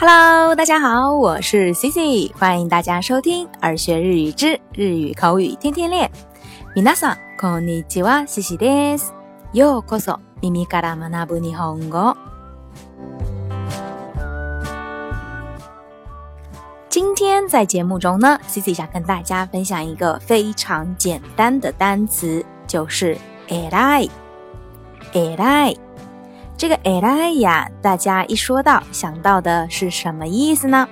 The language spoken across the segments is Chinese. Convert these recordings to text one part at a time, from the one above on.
Hello，大家好，我是 Cici，欢迎大家收听《耳学日语之日语口语天天练》。みなさんこんにちは、Cici です。ようこそ耳から学ぶ日本語。今天在节目中呢，Cici 想跟大家分享一个非常简单的单词，就是“爱”。爱。这个 e l i a 呀，大家一说到想到的是什么意思呢？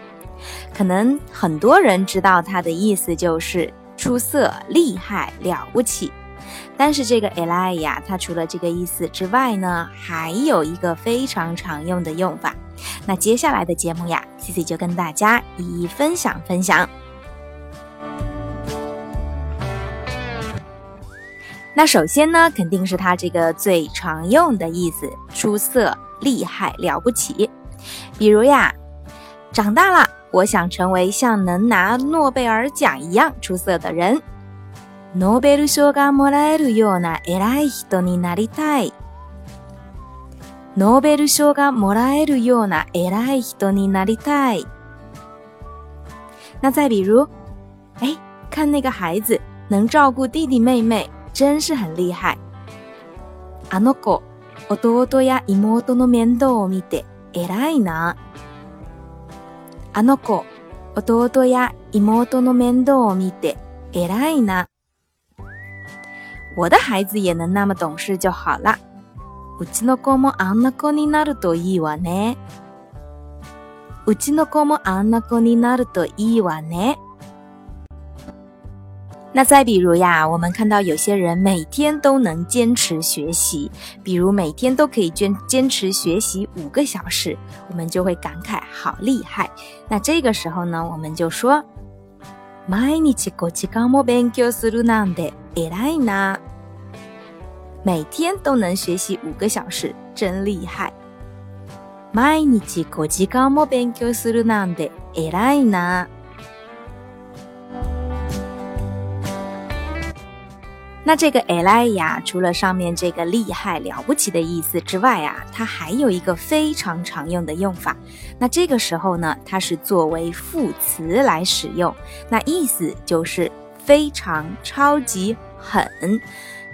可能很多人知道它的意思就是出色、厉害、了不起。但是这个 e l i a 呀，它除了这个意思之外呢，还有一个非常常用的用法。那接下来的节目呀，CC 就跟大家一一分享分享。那首先呢，肯定是它这个最常用的意思，出色、厉害、了不起。比如呀，长大了，我想成为像能拿诺贝尔奖一样出色的人。诺贝尔奖がもらえるような偉い人になりたい。诺贝尔奖がもらえるような偉い人になりたい。那再比如，哎，看那个孩子，能照顾弟弟妹妹。真是很厉害！あの子、弟や妹の面倒を見て偉いな。あの子、弟や妹の面倒を見て偉いな。我的孩子也能那么懂事就好了。うちの子もあの子になるといいわね。うちの子もあの子になるといいわね。那再比如呀，我们看到有些人每天都能坚持学习，比如每天都可以坚坚持学习五个小时，我们就会感慨好厉害。那这个时候呢，我们就说，每天都能学习五个小时，真厉害。每天都能学习五个小时，真厉害。那这个 Eli 呀，除了上面这个厉害了不起的意思之外啊，它还有一个非常常用的用法。那这个时候呢，它是作为副词来使用，那意思就是非常超级狠，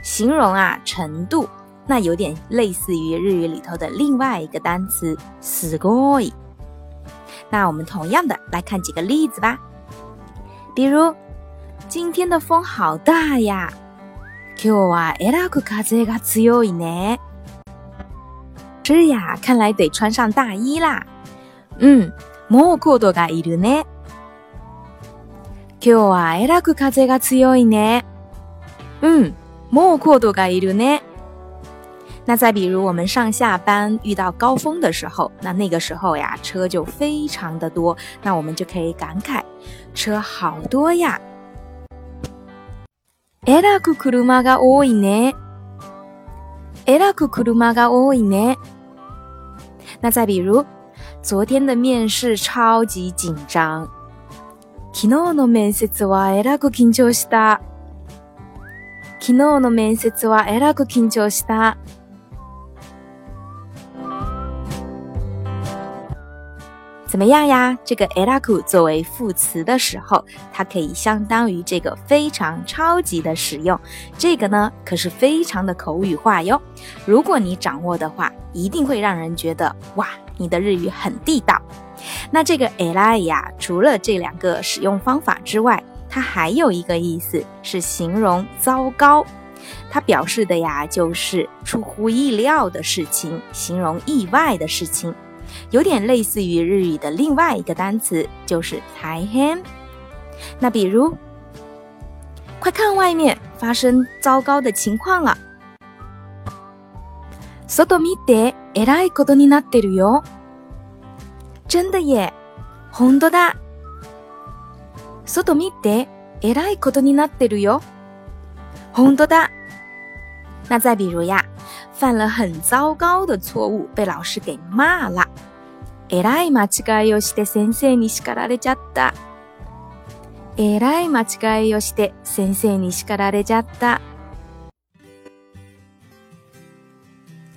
形容啊程度。那有点类似于日语里头的另外一个单词すごい。那我们同样的来看几个例子吧，比如今天的风好大呀。今日はえらく風が強いね。是呀，看来得穿上大衣啦。嗯，もうコードがいるね。今日はえらく風が強いね。嗯，もうコードがいるね。那再比如我们上下班遇到高峰的时候，那那个时候呀，车就非常的多，那我们就可以感慨：车好多呀。えらく車が多いね。えらく車が多いね。那再比如，昨天的面试超级紧张。昨日の面接はえらく緊張した。昨日の面接はえらく緊張した。怎么样呀？这个 elaku 作为副词的时候，它可以相当于这个非常超级的使用。这个呢可是非常的口语化哟。如果你掌握的话，一定会让人觉得哇，你的日语很地道。那这个 elai 呀，除了这两个使用方法之外，它还有一个意思是形容糟糕。它表示的呀就是出乎意料的事情，形容意外的事情。有点类似于日语的另外一个单词，就是“た a 那比如，快看外面发生糟糕的情况了。外見てえらいことになってるよ。真的耶，本当だ。外見てえらいことになってるよ。本当だ。那再比如呀。犯了很糟糕的错误，被老师给骂了。えらい間違いをして先生に叱られちゃった。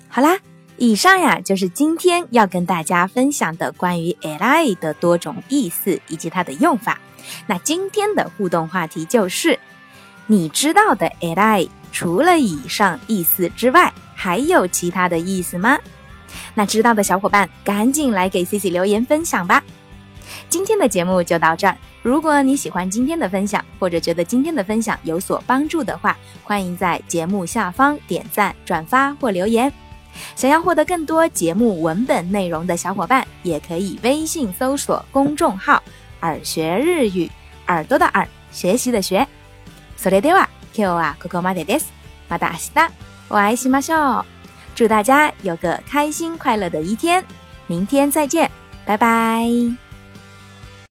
好啦，以上呀就是今天要跟大家分享的关于エ i” 的多种意思以及它的用法。那今天的互动话题就是，你知道的エ i” 除了以上意思之外。还有其他的意思吗？那知道的小伙伴赶紧来给 Cici 留言分享吧。今天的节目就到这。儿。如果你喜欢今天的分享，或者觉得今天的分享有所帮助的话，欢迎在节目下方点赞、转发或留言。想要获得更多节目文本内容的小伙伴，也可以微信搜索公众号“耳学日语”，耳朵的耳，学习的学。それでは、今日はここまでです。また明日。我爱喜马秀，祝大家有个开心快乐的一天，明天再见，拜拜。